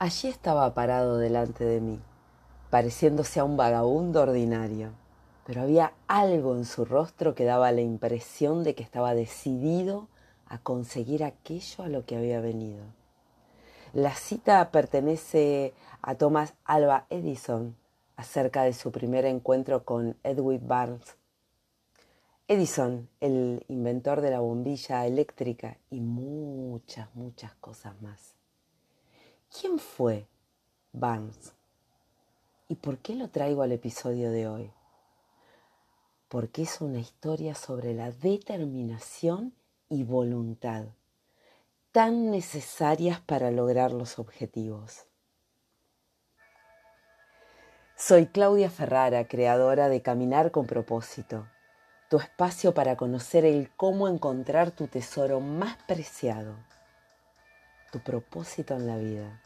Allí estaba parado delante de mí, pareciéndose a un vagabundo ordinario, pero había algo en su rostro que daba la impresión de que estaba decidido a conseguir aquello a lo que había venido. La cita pertenece a Thomas Alva Edison acerca de su primer encuentro con Edwin Barnes. Edison, el inventor de la bombilla eléctrica y muchas, muchas cosas más. ¿Quién fue Barnes? ¿Y por qué lo traigo al episodio de hoy? Porque es una historia sobre la determinación y voluntad, tan necesarias para lograr los objetivos. Soy Claudia Ferrara, creadora de Caminar con propósito, tu espacio para conocer el cómo encontrar tu tesoro más preciado tu propósito en la vida.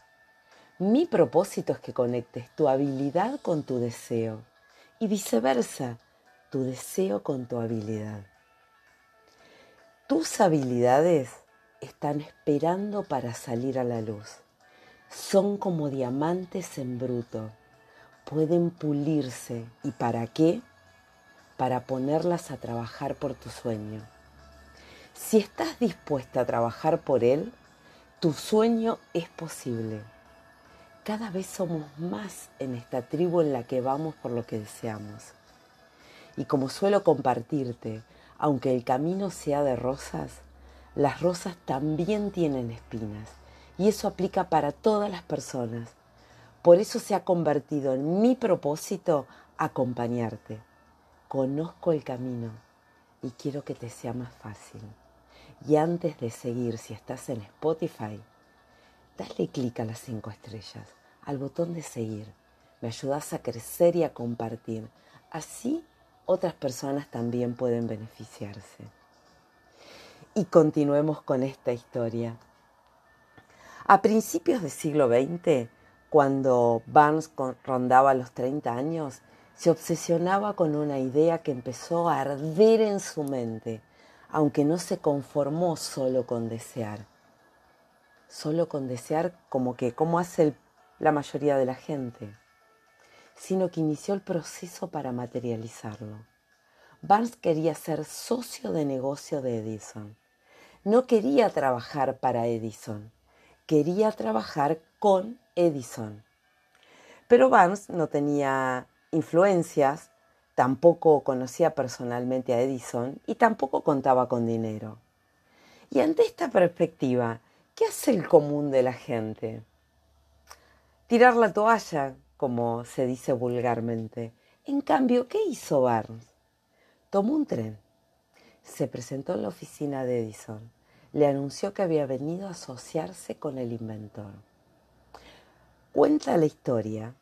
Mi propósito es que conectes tu habilidad con tu deseo y viceversa, tu deseo con tu habilidad. Tus habilidades están esperando para salir a la luz. Son como diamantes en bruto. Pueden pulirse. ¿Y para qué? Para ponerlas a trabajar por tu sueño. Si estás dispuesta a trabajar por él, tu sueño es posible. Cada vez somos más en esta tribu en la que vamos por lo que deseamos. Y como suelo compartirte, aunque el camino sea de rosas, las rosas también tienen espinas. Y eso aplica para todas las personas. Por eso se ha convertido en mi propósito acompañarte. Conozco el camino y quiero que te sea más fácil. Y antes de seguir, si estás en Spotify, dale clic a las cinco estrellas, al botón de seguir. Me ayudas a crecer y a compartir. Así otras personas también pueden beneficiarse. Y continuemos con esta historia. A principios del siglo XX, cuando Barnes rondaba los 30 años, se obsesionaba con una idea que empezó a arder en su mente aunque no se conformó solo con desear. Solo con desear como que, como hace la mayoría de la gente, sino que inició el proceso para materializarlo. Barnes quería ser socio de negocio de Edison. No quería trabajar para Edison, quería trabajar con Edison. Pero Barnes no tenía influencias Tampoco conocía personalmente a Edison y tampoco contaba con dinero. Y ante esta perspectiva, ¿qué hace el común de la gente? Tirar la toalla, como se dice vulgarmente. En cambio, ¿qué hizo Barnes? Tomó un tren, se presentó en la oficina de Edison, le anunció que había venido a asociarse con el inventor. Cuenta la historia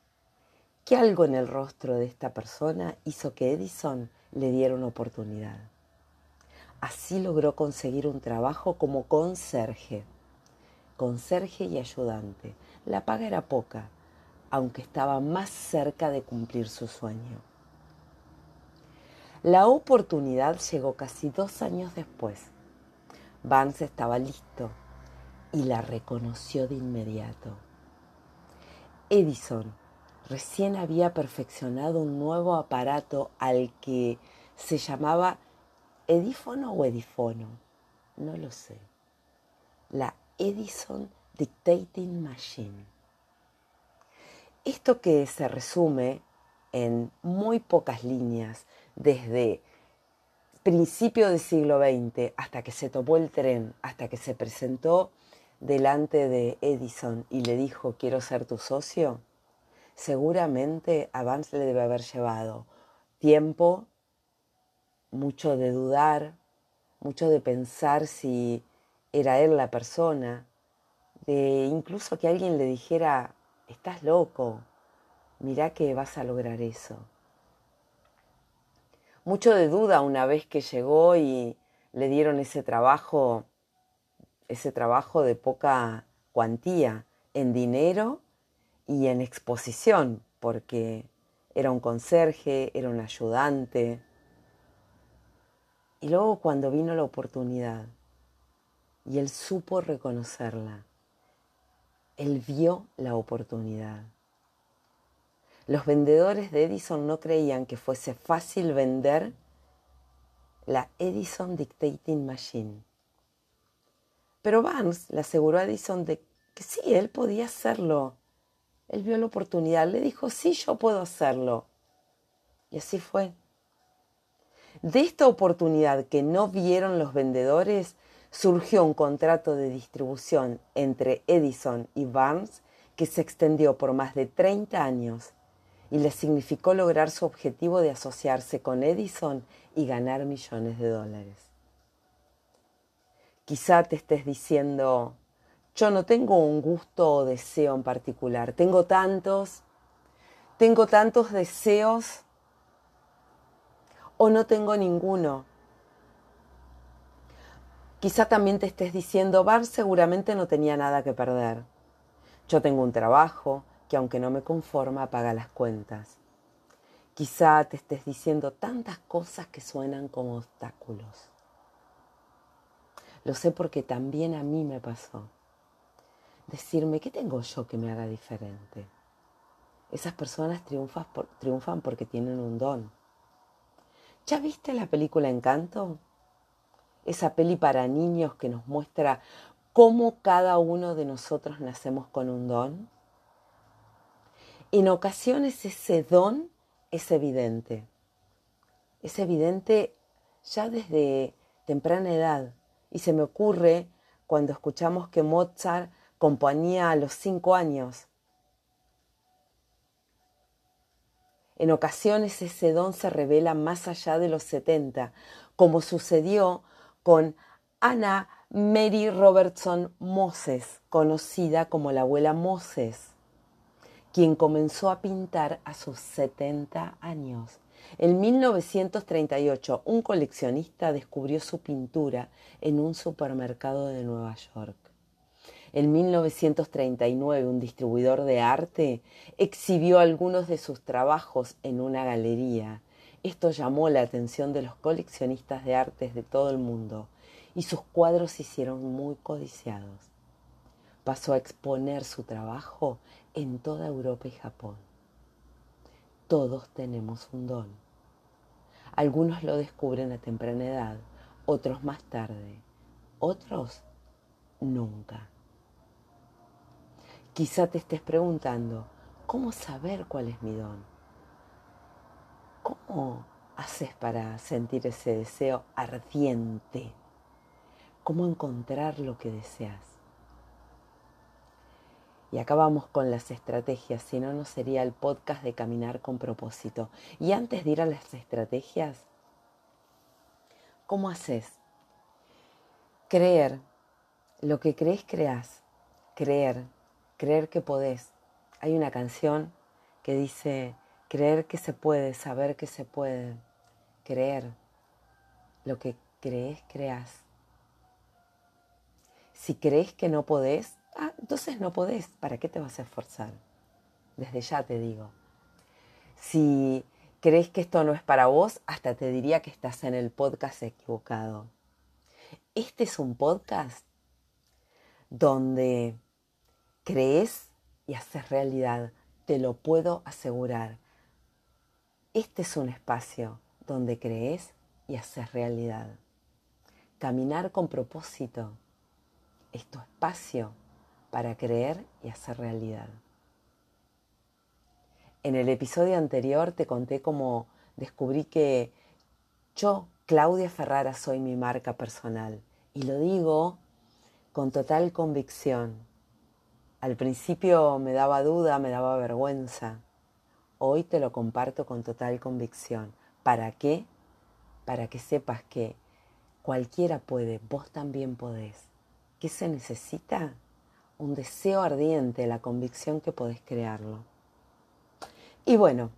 que algo en el rostro de esta persona hizo que Edison le diera una oportunidad. Así logró conseguir un trabajo como conserje, conserje y ayudante. La paga era poca, aunque estaba más cerca de cumplir su sueño. La oportunidad llegó casi dos años después. Vance estaba listo y la reconoció de inmediato. Edison recién había perfeccionado un nuevo aparato al que se llamaba Edífono o Edifono, no lo sé. La Edison Dictating Machine. Esto que se resume en muy pocas líneas desde principio del siglo XX hasta que se tomó el tren, hasta que se presentó delante de Edison y le dijo quiero ser tu socio, seguramente a Vance le debe haber llevado tiempo, mucho de dudar, mucho de pensar si era él la persona, de incluso que alguien le dijera, estás loco, mirá que vas a lograr eso. Mucho de duda una vez que llegó y le dieron ese trabajo, ese trabajo de poca cuantía en dinero y en exposición, porque era un conserje, era un ayudante. Y luego cuando vino la oportunidad y él supo reconocerla, Él vio la oportunidad. Los vendedores de Edison no creían que fuese fácil vender la Edison Dictating Machine. Pero Barnes le aseguró a Edison de que sí, él podía hacerlo. Él vio la oportunidad, le dijo, sí, yo puedo hacerlo. Y así fue. De esta oportunidad que no vieron los vendedores, surgió un contrato de distribución entre Edison y Barnes que se extendió por más de 30 años y le significó lograr su objetivo de asociarse con Edison y ganar millones de dólares. Quizá te estés diciendo, yo no tengo un gusto o deseo en particular, tengo tantos, tengo tantos deseos o no tengo ninguno. Quizá también te estés diciendo, Bar seguramente no tenía nada que perder. Yo tengo un trabajo que aunque no me conforma, paga las cuentas. Quizá te estés diciendo tantas cosas que suenan como obstáculos. Lo sé porque también a mí me pasó. Decirme, ¿qué tengo yo que me haga diferente? Esas personas triunfan porque tienen un don ¿Ya viste la película Encanto? Esa peli para niños que nos muestra cómo cada uno de nosotros nacemos con un don. En ocasiones ese don es evidente. Es evidente ya desde temprana edad. Y se me ocurre cuando escuchamos que Mozart componía a los cinco años En ocasiones ese don se revela más allá de los 70, como sucedió con Anna Mary Robertson Moses, conocida como la abuela Moses, quien comenzó a pintar a sus 70 años. En 1938, un coleccionista descubrió su pintura en un supermercado de Nueva York. En 1939, un distribuidor de arte exhibió algunos de sus trabajos en una galería. Esto llamó la atención de los coleccionistas de artes de todo el mundo y sus cuadros se hicieron muy codiciados. Pasó a exponer su trabajo en toda Europa y Japón. Todos tenemos un don. Algunos lo descubren a temprana edad, otros más tarde, otros nunca. Quizá te estés preguntando, ¿cómo saber cuál es mi don? ¿Cómo haces para sentir ese deseo ardiente? ¿Cómo encontrar lo que deseas? Y acabamos con las estrategias, si no, no sería el podcast de caminar con propósito. Y antes de ir a las estrategias, ¿cómo haces? Creer. Lo que crees, creas. Creer creer que podés. Hay una canción que dice, creer que se puede, saber que se puede, creer. Lo que crees, creas. Si crees que no podés, ah, entonces no podés. ¿Para qué te vas a esforzar? Desde ya te digo. Si crees que esto no es para vos, hasta te diría que estás en el podcast equivocado. Este es un podcast donde crees y haces realidad, te lo puedo asegurar. Este es un espacio donde crees y haces realidad. Caminar con propósito es tu espacio para creer y hacer realidad. En el episodio anterior te conté cómo descubrí que yo, Claudia Ferrara, soy mi marca personal y lo digo con total convicción al principio me daba duda, me daba vergüenza. Hoy te lo comparto con total convicción. ¿Para qué? Para que sepas que cualquiera puede, vos también podés. ¿Qué se necesita? Un deseo ardiente, la convicción que podés crearlo. Y bueno,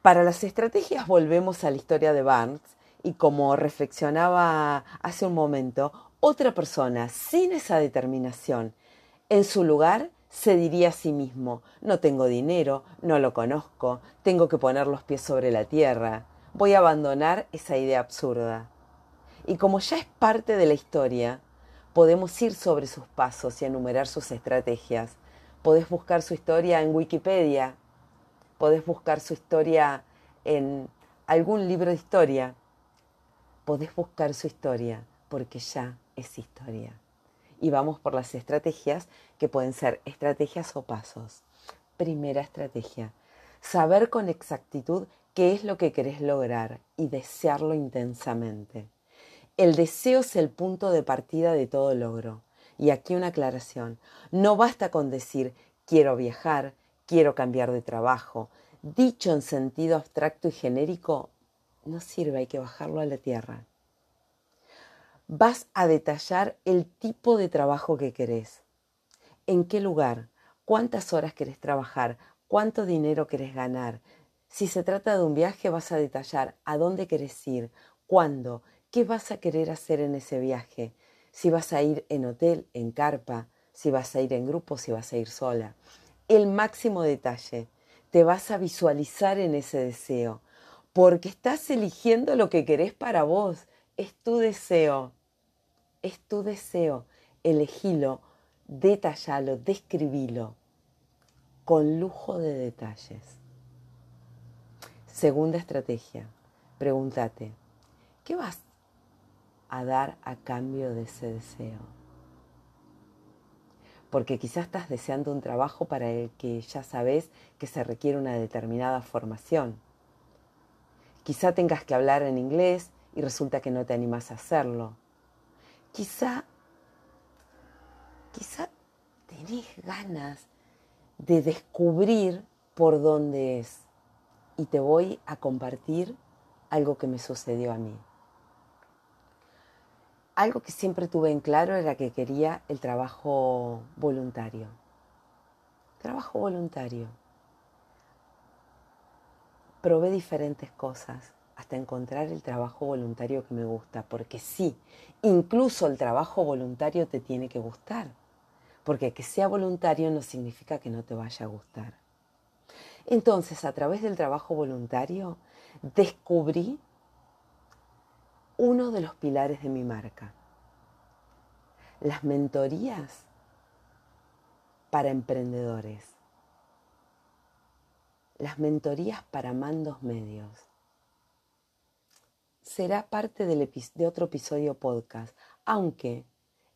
para las estrategias volvemos a la historia de Barnes y como reflexionaba hace un momento, otra persona sin esa determinación en su lugar se diría a sí mismo, no tengo dinero, no lo conozco, tengo que poner los pies sobre la tierra, voy a abandonar esa idea absurda. Y como ya es parte de la historia, podemos ir sobre sus pasos y enumerar sus estrategias, podés buscar su historia en Wikipedia, podés buscar su historia en algún libro de historia, podés buscar su historia porque ya es historia. Y vamos por las estrategias que pueden ser estrategias o pasos. Primera estrategia, saber con exactitud qué es lo que querés lograr y desearlo intensamente. El deseo es el punto de partida de todo logro. Y aquí una aclaración. No basta con decir quiero viajar, quiero cambiar de trabajo. Dicho en sentido abstracto y genérico, no sirve, hay que bajarlo a la tierra. Vas a detallar el tipo de trabajo que querés. ¿En qué lugar? ¿Cuántas horas querés trabajar? ¿Cuánto dinero querés ganar? Si se trata de un viaje, vas a detallar a dónde querés ir, cuándo, qué vas a querer hacer en ese viaje, si vas a ir en hotel, en carpa, si vas a ir en grupo, si vas a ir sola. El máximo detalle. Te vas a visualizar en ese deseo, porque estás eligiendo lo que querés para vos. Es tu deseo. Es tu deseo. Elegilo, detallalo, describilo con lujo de detalles. Segunda estrategia. Pregúntate, ¿qué vas a dar a cambio de ese deseo? Porque quizás estás deseando un trabajo para el que ya sabes que se requiere una determinada formación. Quizá tengas que hablar en inglés y resulta que no te animas a hacerlo. Quizá, quizá tenés ganas de descubrir por dónde es y te voy a compartir algo que me sucedió a mí. Algo que siempre tuve en claro era que quería el trabajo voluntario. Trabajo voluntario. Probé diferentes cosas hasta encontrar el trabajo voluntario que me gusta, porque sí, incluso el trabajo voluntario te tiene que gustar, porque que sea voluntario no significa que no te vaya a gustar. Entonces, a través del trabajo voluntario, descubrí uno de los pilares de mi marca. Las mentorías para emprendedores. Las mentorías para mandos medios. Será parte de otro episodio podcast, aunque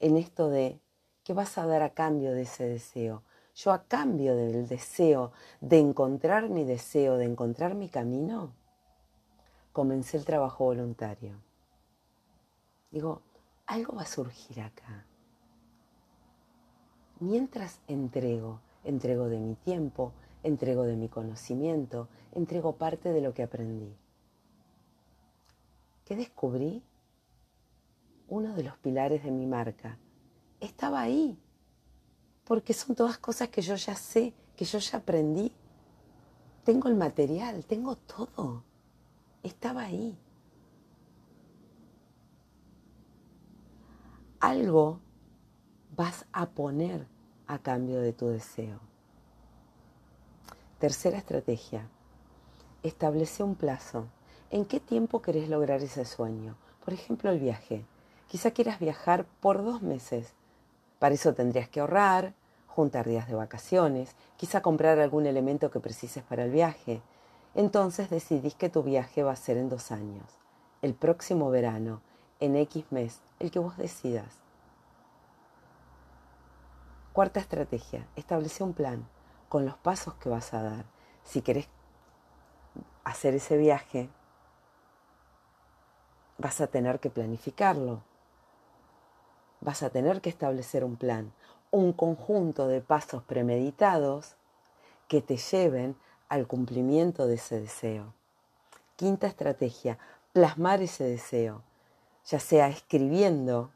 en esto de qué vas a dar a cambio de ese deseo, yo a cambio del deseo de encontrar mi deseo, de encontrar mi camino, comencé el trabajo voluntario. Digo, algo va a surgir acá. Mientras entrego, entrego de mi tiempo, entrego de mi conocimiento, entrego parte de lo que aprendí. ¿Qué descubrí? Uno de los pilares de mi marca. Estaba ahí, porque son todas cosas que yo ya sé, que yo ya aprendí. Tengo el material, tengo todo. Estaba ahí. Algo vas a poner a cambio de tu deseo. Tercera estrategia. Establece un plazo. ¿En qué tiempo querés lograr ese sueño? Por ejemplo, el viaje. Quizá quieras viajar por dos meses para eso tendrías que ahorrar, juntar días de vacaciones, quizá comprar algún elemento que precises para el viaje. Entonces decidís que tu viaje va a ser en dos años, el próximo verano, en X mes, el que vos decidas. Cuarta estrategia, establece un plan con los pasos que vas a dar. Si querés hacer ese viaje, vas a tener que planificarlo, vas a tener que establecer un plan, un conjunto de pasos premeditados que te lleven al cumplimiento de ese deseo. Quinta estrategia, plasmar ese deseo, ya sea escribiendo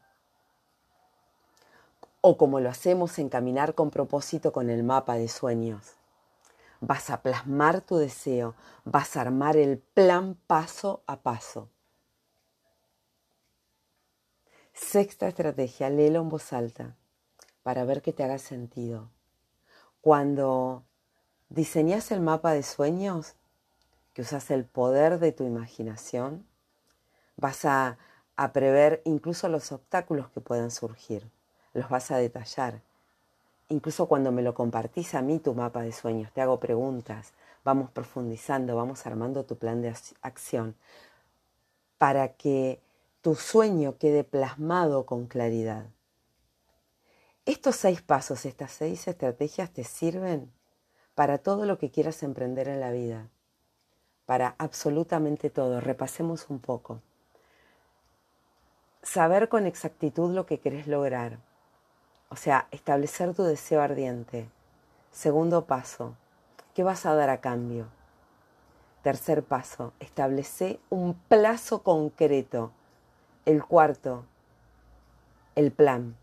o como lo hacemos en caminar con propósito con el mapa de sueños. Vas a plasmar tu deseo, vas a armar el plan paso a paso. Sexta estrategia, léelo en voz alta para ver que te haga sentido. Cuando diseñas el mapa de sueños, que usas el poder de tu imaginación, vas a, prever incluso los obstáculos que puedan surgir, los vas a detallar incluso cuando me lo compartís a mí tu mapa de sueños, te hago preguntas, vamos profundizando, vamos armando tu plan de acción para que tu sueño quede plasmado con claridad. Estos seis pasos, estas seis estrategias te sirven para todo lo que quieras emprender en la vida, para absolutamente todo. Repasemos un poco. Saber con exactitud lo que querés lograr, o sea, establecer tu deseo ardiente. Segundo paso, ¿qué vas a dar a cambio? Tercer paso, establece un plazo concreto. El cuarto, el plan.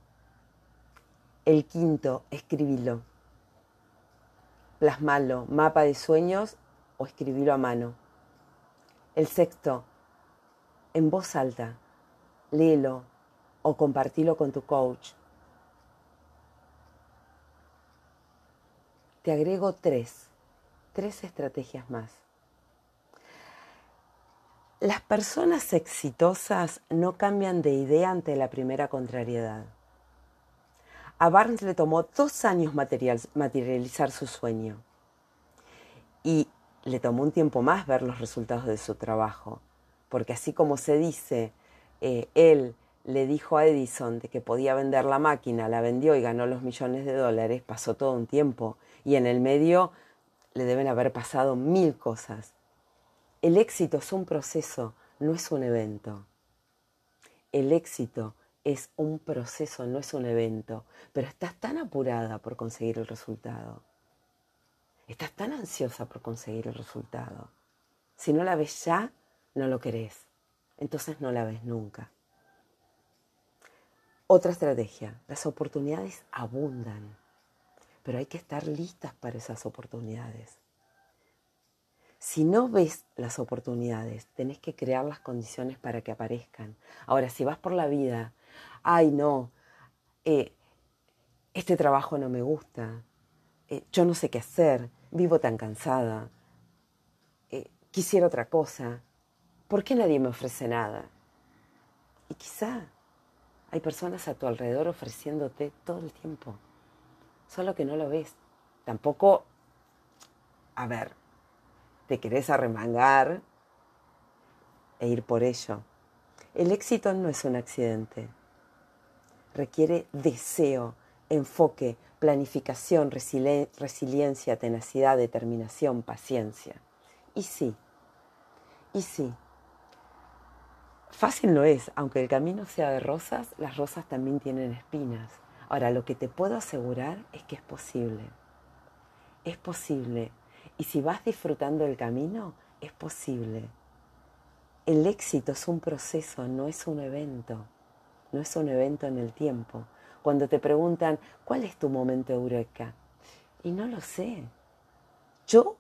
El quinto, escribilo. Plasmalo, mapa de sueños o escribilo a mano. El sexto, en voz alta, léelo o compartilo con tu coach. te agrego tres, tres estrategias más. Las personas exitosas no cambian de idea ante la primera contrariedad. A Barnes le tomó dos años materializar su sueño y le tomó un tiempo más ver los resultados de su trabajo, porque así como se dice, eh, él le dijo a Edison de que podía vender la máquina, la vendió y ganó los millones de dólares, pasó todo un tiempo y en el medio le deben haber pasado mil cosas. El éxito es un proceso, no es un evento. El éxito es un proceso, no es un evento, pero estás tan apurada por conseguir el resultado. Estás tan ansiosa por conseguir el resultado. Si no la ves ya, no lo querés. Entonces no la ves nunca. Otra estrategia, las oportunidades abundan pero hay que estar listas para esas oportunidades. Si no ves las oportunidades, tenés que crear las condiciones para que aparezcan. Ahora, si vas por la vida, ay no, eh, este trabajo no me gusta, eh, yo no sé qué hacer, vivo tan cansada, eh, quisiera otra cosa, ¿por qué nadie me ofrece nada? Y quizá hay personas a tu alrededor ofreciéndote todo el tiempo solo que no lo ves. Tampoco, a ver, te querés arremangar e ir por ello. El éxito no es un accidente. Requiere deseo, enfoque, planificación, resiliencia, tenacidad, determinación, paciencia. Y sí, y sí. Fácil no es, aunque el camino sea de rosas, las rosas también tienen espinas. Ahora, lo que te puedo asegurar es que es posible. Es posible. Y si vas disfrutando el camino, es posible. El éxito es un proceso, no es un evento. No es un evento en el tiempo. Cuando te preguntan, ¿cuál es tu momento eureka? Y no lo sé. Yo,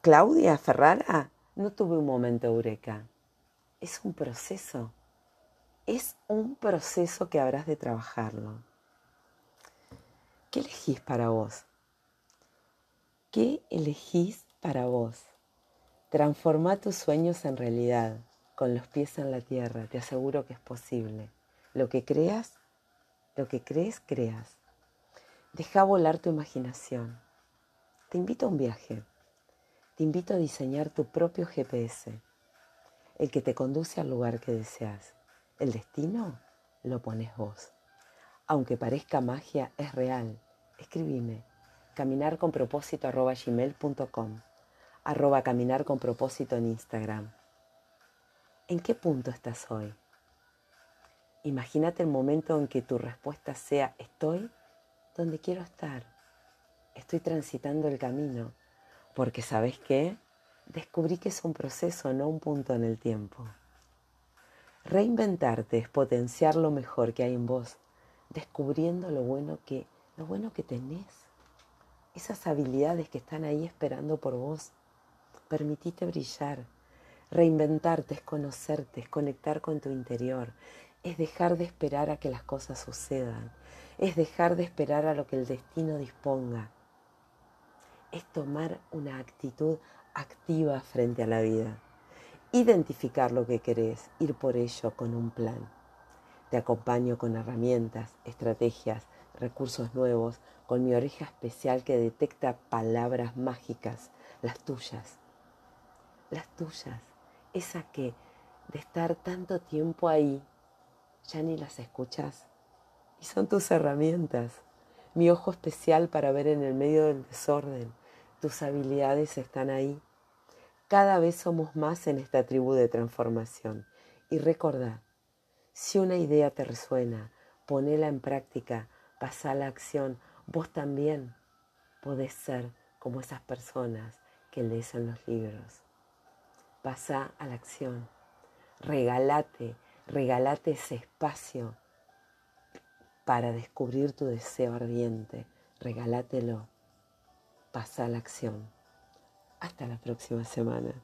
Claudia Ferrara, no tuve un momento eureka. Es un proceso es un proceso que habrás de trabajarlo. ¿Qué elegís para vos? ¿Qué elegís para vos? Transforma tus sueños en realidad, con los pies en la tierra. Te aseguro que es posible. Lo que creas, lo que crees, creas. Deja volar tu imaginación. Te invito a un viaje. Te invito a diseñar tu propio GPS, el que te conduce al lugar que deseas. El destino lo pones vos. Aunque parezca magia, es real. Escribime caminar con propósito arroba gmail.com arroba caminar con propósito en Instagram. ¿En qué punto estás hoy? Imagínate el momento en que tu respuesta sea estoy donde quiero estar. Estoy transitando el camino. Porque sabes qué? Descubrí que es un proceso, no un punto en el tiempo. Reinventarte es potenciar lo mejor que hay en vos, descubriendo lo bueno que, lo bueno que tenés, esas habilidades que están ahí esperando por vos. Permitite brillar. Reinventarte es conocerte, es conectar con tu interior, es dejar de esperar a que las cosas sucedan, es dejar de esperar a lo que el destino disponga, es tomar una actitud activa frente a la vida identificar lo que querés, ir por ello con un plan. Te acompaño con herramientas, estrategias, recursos nuevos, con mi oreja especial que detecta palabras mágicas, las tuyas, las tuyas, esa que de estar tanto tiempo ahí, ya ni las escuchas. Y son tus herramientas, mi ojo especial para ver en el medio del desorden. Tus habilidades están ahí. Cada vez somos más en esta tribu de transformación. Y recordad, si una idea te resuena, ponela en práctica, pasa a la acción. Vos también podés ser como esas personas que lees en los libros. Pasa a la acción. Regálate, regálate ese espacio para descubrir tu deseo ardiente. Regálátelo. Pasa a la acción. Hasta la próxima semana.